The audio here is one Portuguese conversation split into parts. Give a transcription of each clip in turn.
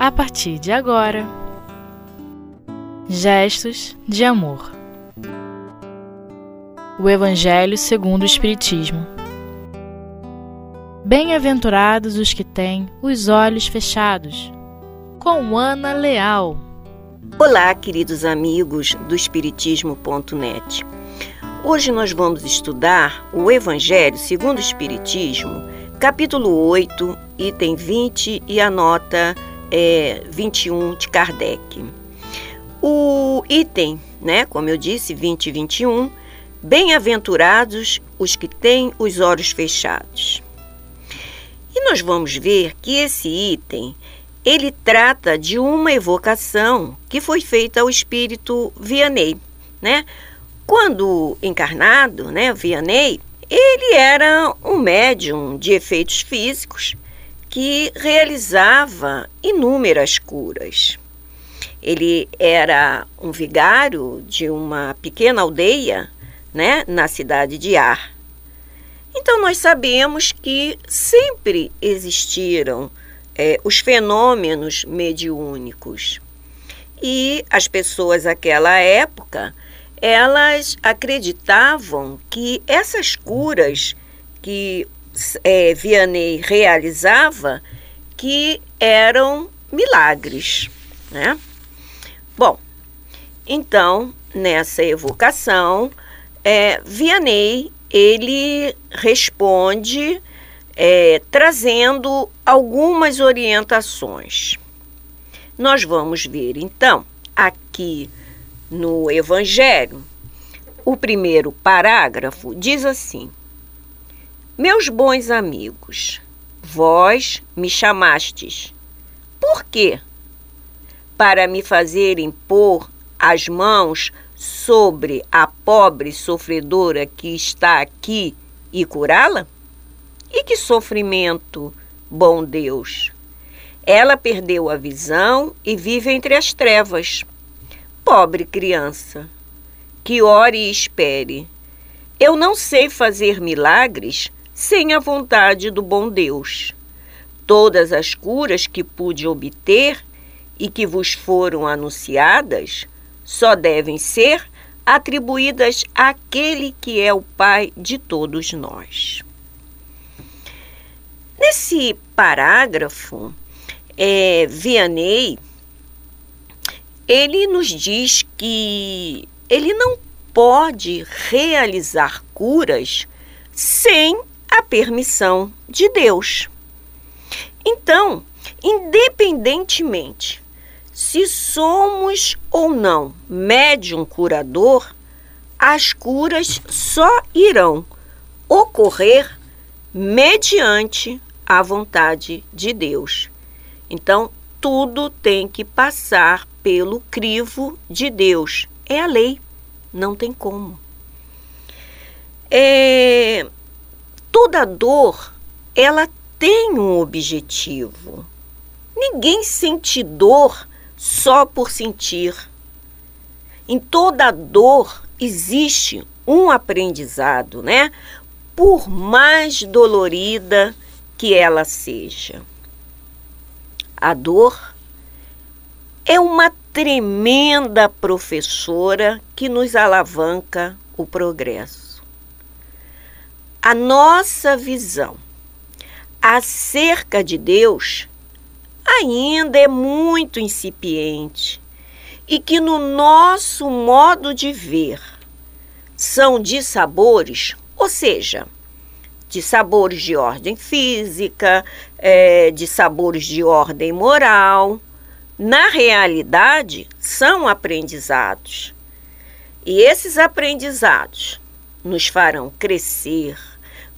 a partir de agora. Gestos de amor. O Evangelho segundo o Espiritismo. Bem-aventurados os que têm os olhos fechados. Com Ana Leal. Olá, queridos amigos do Espiritismo.net. Hoje nós vamos estudar o Evangelho segundo o Espiritismo, capítulo 8, item 20 e a nota é, 21 de Kardec. O item, né, como eu disse, 20 e 21, bem-aventurados os que têm os olhos fechados. E nós vamos ver que esse item, ele trata de uma evocação que foi feita ao espírito Vianney, né? Quando encarnado, né, Vianney, ele era um médium de efeitos físicos que realizava inúmeras curas. Ele era um vigário de uma pequena aldeia, né, na cidade de Ar. Então nós sabemos que sempre existiram é, os fenômenos mediúnicos. E as pessoas daquela época, elas acreditavam que essas curas que é, Vianney realizava que eram milagres, né? Bom, então nessa evocação, é, Vianney ele responde é, trazendo algumas orientações. Nós vamos ver então aqui no Evangelho, o primeiro parágrafo diz assim: meus bons amigos, vós me chamastes. Por quê? Para me fazerem pôr as mãos sobre a pobre sofredora que está aqui e curá-la? E que sofrimento, bom Deus! Ela perdeu a visão e vive entre as trevas. Pobre criança, que ore e espere. Eu não sei fazer milagres sem a vontade do bom Deus. Todas as curas que pude obter e que vos foram anunciadas só devem ser atribuídas àquele que é o Pai de todos nós. Nesse parágrafo, é, Vianney, ele nos diz que ele não pode realizar curas sem a permissão de Deus. Então, independentemente se somos ou não médium curador, as curas só irão ocorrer mediante a vontade de Deus. Então, tudo tem que passar pelo crivo de Deus. É a lei, não tem como. É, toda dor, ela tem um objetivo. Ninguém sente dor só por sentir. Em toda dor existe um aprendizado, né? Por mais dolorida que ela seja. A dor é uma tremenda professora que nos alavanca o progresso a nossa visão acerca de Deus ainda é muito incipiente e que no nosso modo de ver são de sabores, ou seja, de sabores de ordem física, é, de sabores de ordem moral, na realidade são aprendizados. E esses aprendizados nos farão crescer,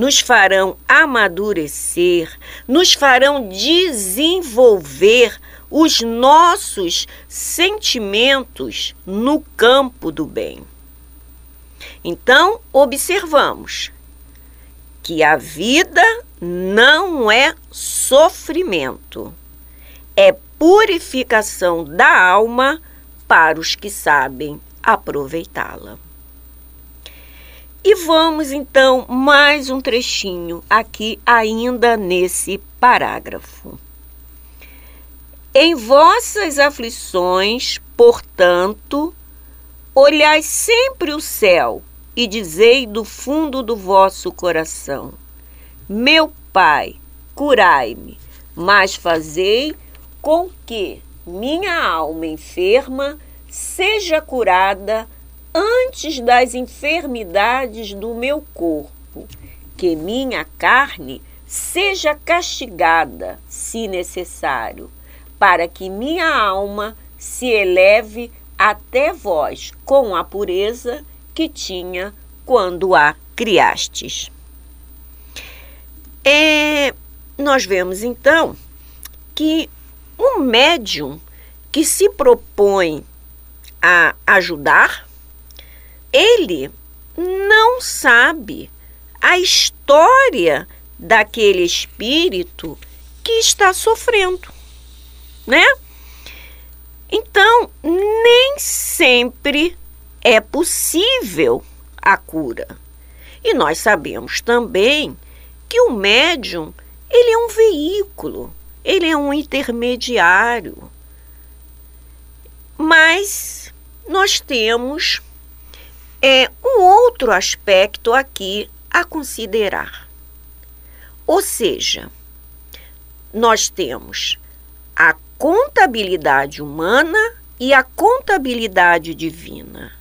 nos farão amadurecer, nos farão desenvolver os nossos sentimentos no campo do bem. Então, observamos que a vida não é sofrimento, é purificação da alma para os que sabem aproveitá-la. E vamos então mais um trechinho aqui ainda nesse parágrafo. Em vossas aflições, portanto, olhai sempre o céu e dizei do fundo do vosso coração: Meu Pai, curai-me, mas fazei com que minha alma enferma seja curada antes das enfermidades do meu corpo, que minha carne seja castigada, se necessário, para que minha alma se eleve até vós com a pureza que tinha quando a criastes. É, nós vemos então que um médium que se propõe a ajudar, ele não sabe a história daquele espírito que está sofrendo, né? Então, nem sempre é possível a cura. E nós sabemos também que o médium, ele é um veículo, ele é um intermediário. Mas nós temos é, um outro aspecto aqui a considerar. Ou seja, nós temos a contabilidade humana e a contabilidade divina.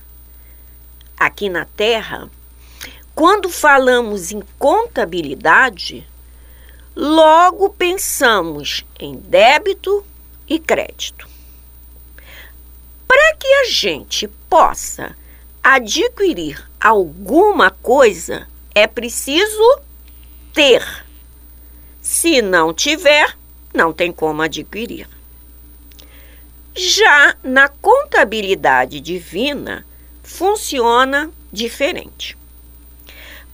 Aqui na Terra, quando falamos em contabilidade, logo pensamos em débito e crédito. Para que a gente possa adquirir alguma coisa, é preciso ter. Se não tiver, não tem como adquirir. Já na contabilidade divina, funciona diferente.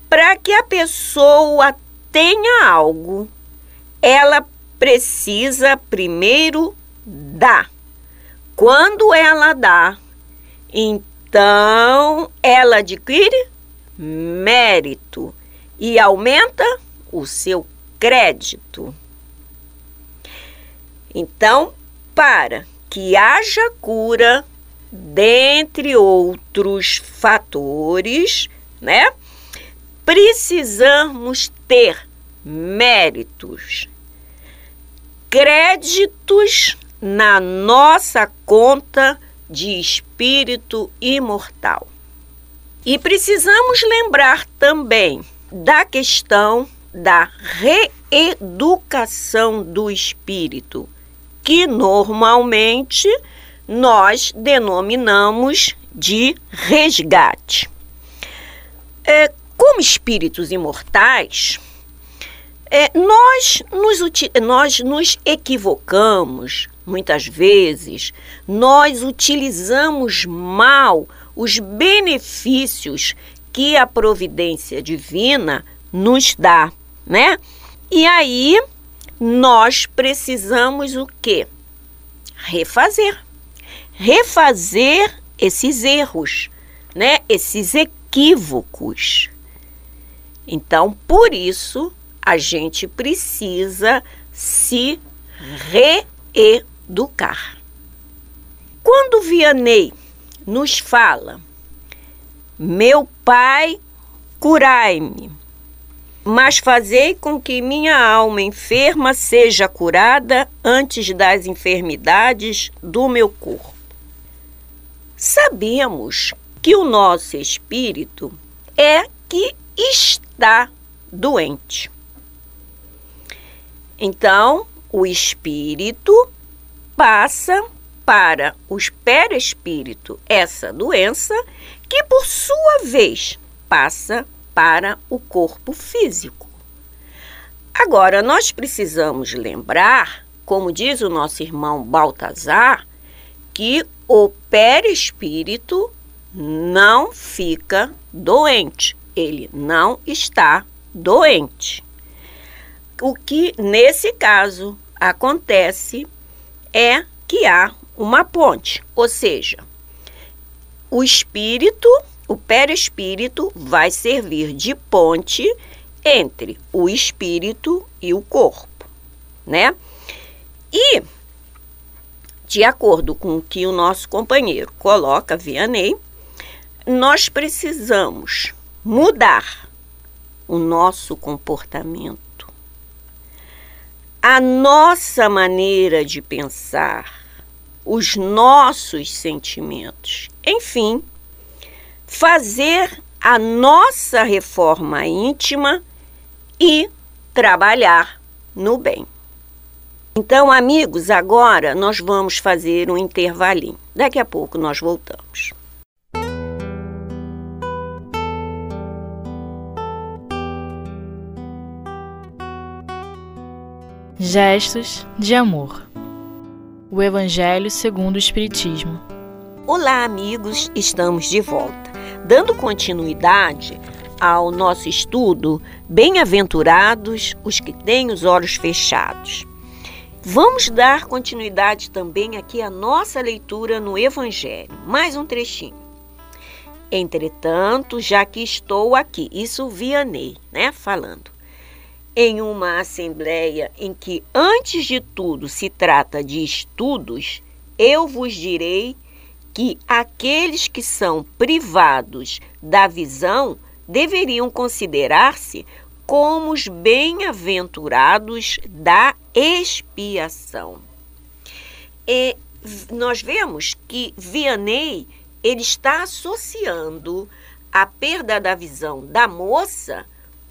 Para que a pessoa tenha algo, ela precisa primeiro dar. Quando ela dá, então ela adquire mérito e aumenta o seu crédito. Então, para que haja cura, dentre outros fatores, né? Precisamos ter méritos, créditos na nossa conta de espírito imortal. E precisamos lembrar também da questão da reeducação do espírito, que normalmente nós denominamos de resgate. É, como espíritos imortais, é, nós, nos, nós nos equivocamos muitas vezes, nós utilizamos mal os benefícios que a providência divina nos dá, né? E aí nós precisamos o quê? Refazer. Refazer esses erros, né? Esses equívocos. Então, por isso, a gente precisa se reeducar. Quando Vianney nos fala, meu pai, curai-me, mas fazei com que minha alma enferma seja curada antes das enfermidades do meu corpo. Sabemos que o nosso espírito é que está doente. Então, o espírito passa para os perispírito essa doença, que por sua vez passa para o corpo físico. Agora, nós precisamos lembrar, como diz o nosso irmão Baltazar, que o perispírito não fica doente, ele não está doente. O que nesse caso acontece é que há uma ponte, ou seja, o espírito, o perispírito vai servir de ponte entre o espírito e o corpo, né? E de acordo com o que o nosso companheiro coloca, Vianney, nós precisamos mudar o nosso comportamento, a nossa maneira de pensar, os nossos sentimentos, enfim, fazer a nossa reforma íntima e trabalhar no bem. Então, amigos, agora nós vamos fazer um intervalinho. Daqui a pouco nós voltamos. Gestos de amor. O Evangelho segundo o Espiritismo. Olá, amigos, estamos de volta. Dando continuidade ao nosso estudo, bem-aventurados os que têm os olhos fechados. Vamos dar continuidade também aqui à nossa leitura no Evangelho. Mais um trechinho. Entretanto, já que estou aqui, isso Vianney, né, falando, em uma assembleia em que, antes de tudo, se trata de estudos, eu vos direi que aqueles que são privados da visão deveriam considerar-se como os bem-aventurados da expiação. E nós vemos que Vianney ele está associando a perda da visão da moça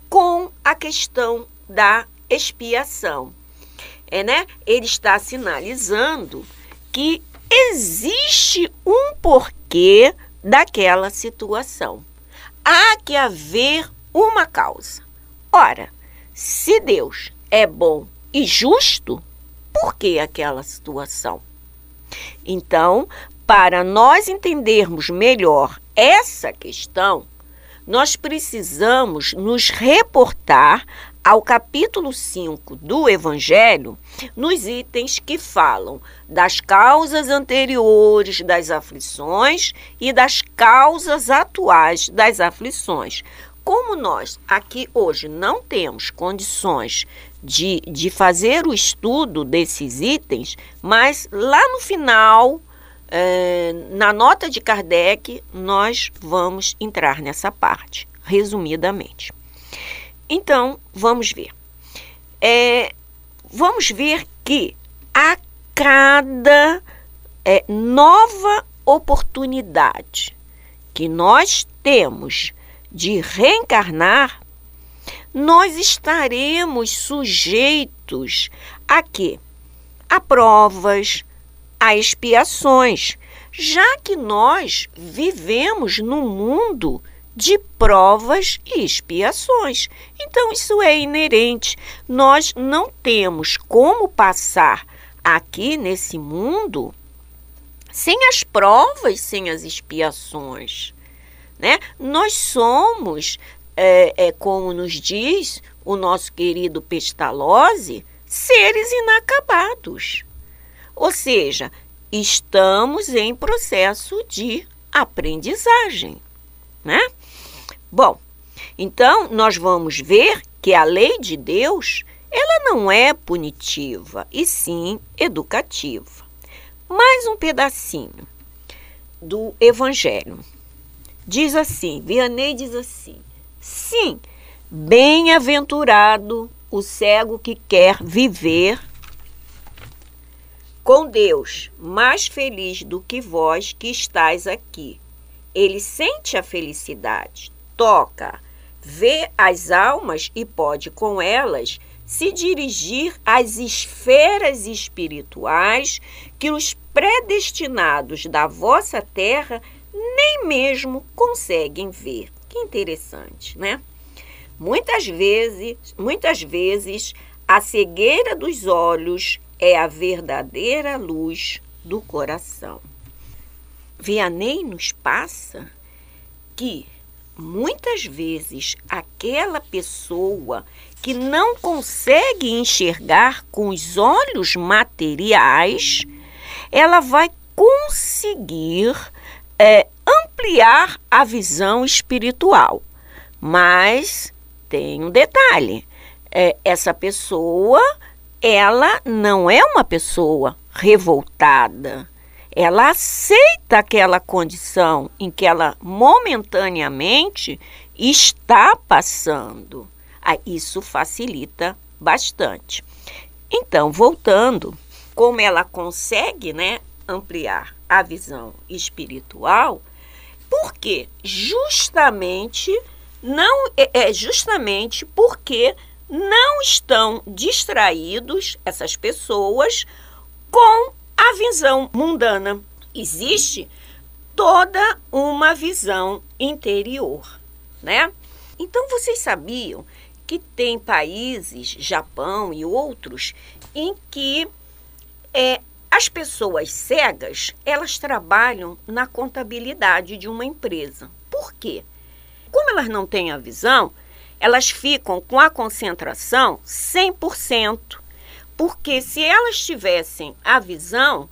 com a questão da expiação. É, né? Ele está sinalizando que existe um porquê daquela situação. Há que haver uma causa. Ora, se Deus é bom e justo, por que aquela situação? Então, para nós entendermos melhor essa questão, nós precisamos nos reportar ao capítulo 5 do Evangelho, nos itens que falam das causas anteriores das aflições e das causas atuais das aflições. Como nós aqui hoje não temos condições de, de fazer o estudo desses itens, mas lá no final, é, na nota de Kardec, nós vamos entrar nessa parte, resumidamente. Então, vamos ver. É, vamos ver que a cada é, nova oportunidade que nós temos de reencarnar, nós estaremos sujeitos a quê? A provas, a expiações, já que nós vivemos no mundo de provas e expiações. Então, isso é inerente. Nós não temos como passar aqui nesse mundo sem as provas, sem as expiações. Né? Nós somos, é, é, como nos diz o nosso querido Pestalozzi, seres inacabados. Ou seja, estamos em processo de aprendizagem. Né? Bom, então nós vamos ver que a lei de Deus ela não é punitiva, e sim educativa. Mais um pedacinho do Evangelho. Diz assim, Vianney diz assim: sim, bem-aventurado o cego que quer viver com Deus, mais feliz do que vós que estáis aqui. Ele sente a felicidade, toca, vê as almas e pode com elas se dirigir às esferas espirituais que os predestinados da vossa terra nem mesmo conseguem ver. Que interessante, né? Muitas vezes, muitas vezes a cegueira dos olhos é a verdadeira luz do coração. Vianney nos passa que muitas vezes aquela pessoa que não consegue enxergar com os olhos materiais, ela vai conseguir é, ampliar a visão espiritual. Mas tem um detalhe: é, essa pessoa ela não é uma pessoa revoltada. Ela aceita aquela condição em que ela momentaneamente está passando. Ah, isso facilita bastante. Então, voltando, como ela consegue né, ampliar a visão espiritual, porque justamente não é, é justamente porque não estão distraídos essas pessoas com a visão mundana. Existe toda uma visão interior, né? Então vocês sabiam que tem países, Japão e outros, em que é, as pessoas cegas elas trabalham na contabilidade de uma empresa. Por quê? Como elas não têm a visão, elas ficam com a concentração 100%, porque se elas tivessem a visão,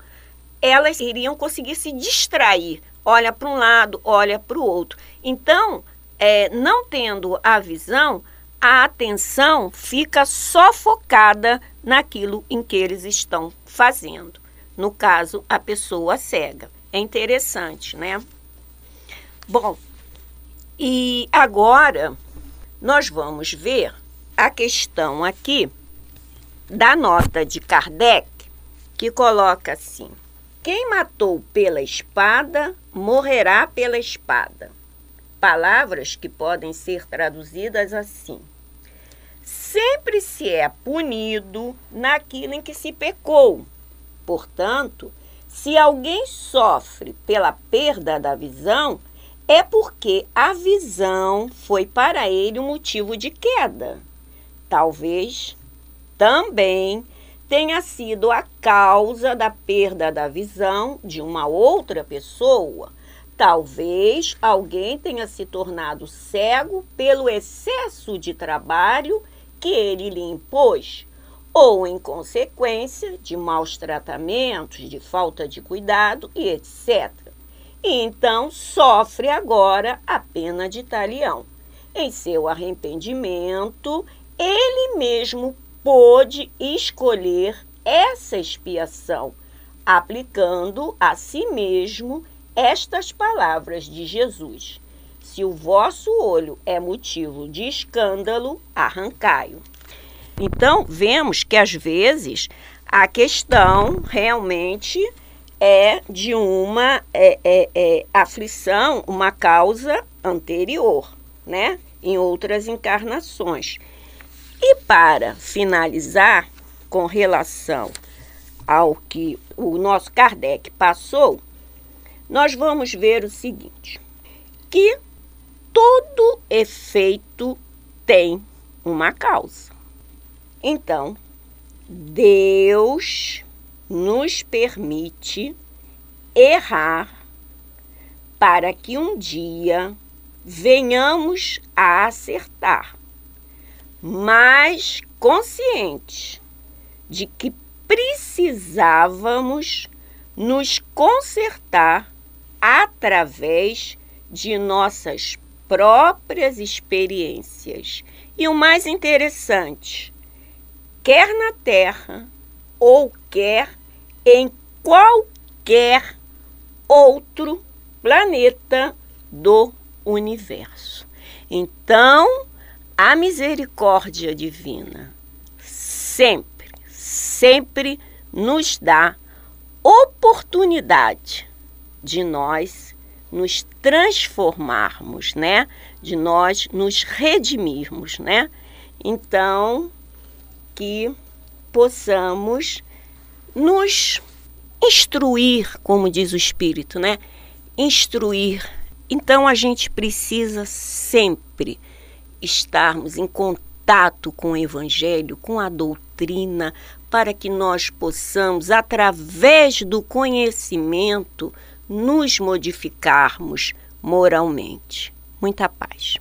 elas iriam conseguir se distrair. Olha para um lado, olha para o outro. Então, é, não tendo a visão, a atenção fica só focada naquilo em que eles estão fazendo. No caso, a pessoa cega. É interessante, né? Bom, e agora nós vamos ver a questão aqui da nota de Kardec, que coloca assim: Quem matou pela espada, morrerá pela espada. Palavras que podem ser traduzidas assim: Sempre se é punido naquilo em que se pecou. Portanto, se alguém sofre pela perda da visão, é porque a visão foi para ele um motivo de queda. Talvez também tenha sido a causa da perda da visão de uma outra pessoa. Talvez alguém tenha se tornado cego pelo excesso de trabalho que ele lhe impôs, ou em consequência de maus tratamentos, de falta de cuidado e etc então sofre agora a pena de talião. Em seu arrependimento, ele mesmo pôde escolher essa expiação, aplicando a si mesmo estas palavras de Jesus: Se o vosso olho é motivo de escândalo, arrancai-o. Então, vemos que às vezes a questão realmente é de uma é, é, é, aflição, uma causa anterior, né? Em outras encarnações. E para finalizar, com relação ao que o nosso Kardec passou, nós vamos ver o seguinte: que todo efeito tem uma causa. Então, Deus nos permite errar para que um dia venhamos a acertar, mas conscientes de que precisávamos nos consertar através de nossas próprias experiências. E o mais interessante, quer na Terra ou quer em qualquer outro planeta do universo. Então, a misericórdia divina sempre, sempre nos dá oportunidade de nós nos transformarmos, né? De nós nos redimirmos, né? Então, que possamos nos instruir, como diz o Espírito, né? Instruir. Então a gente precisa sempre estarmos em contato com o Evangelho, com a doutrina, para que nós possamos, através do conhecimento, nos modificarmos moralmente. Muita paz.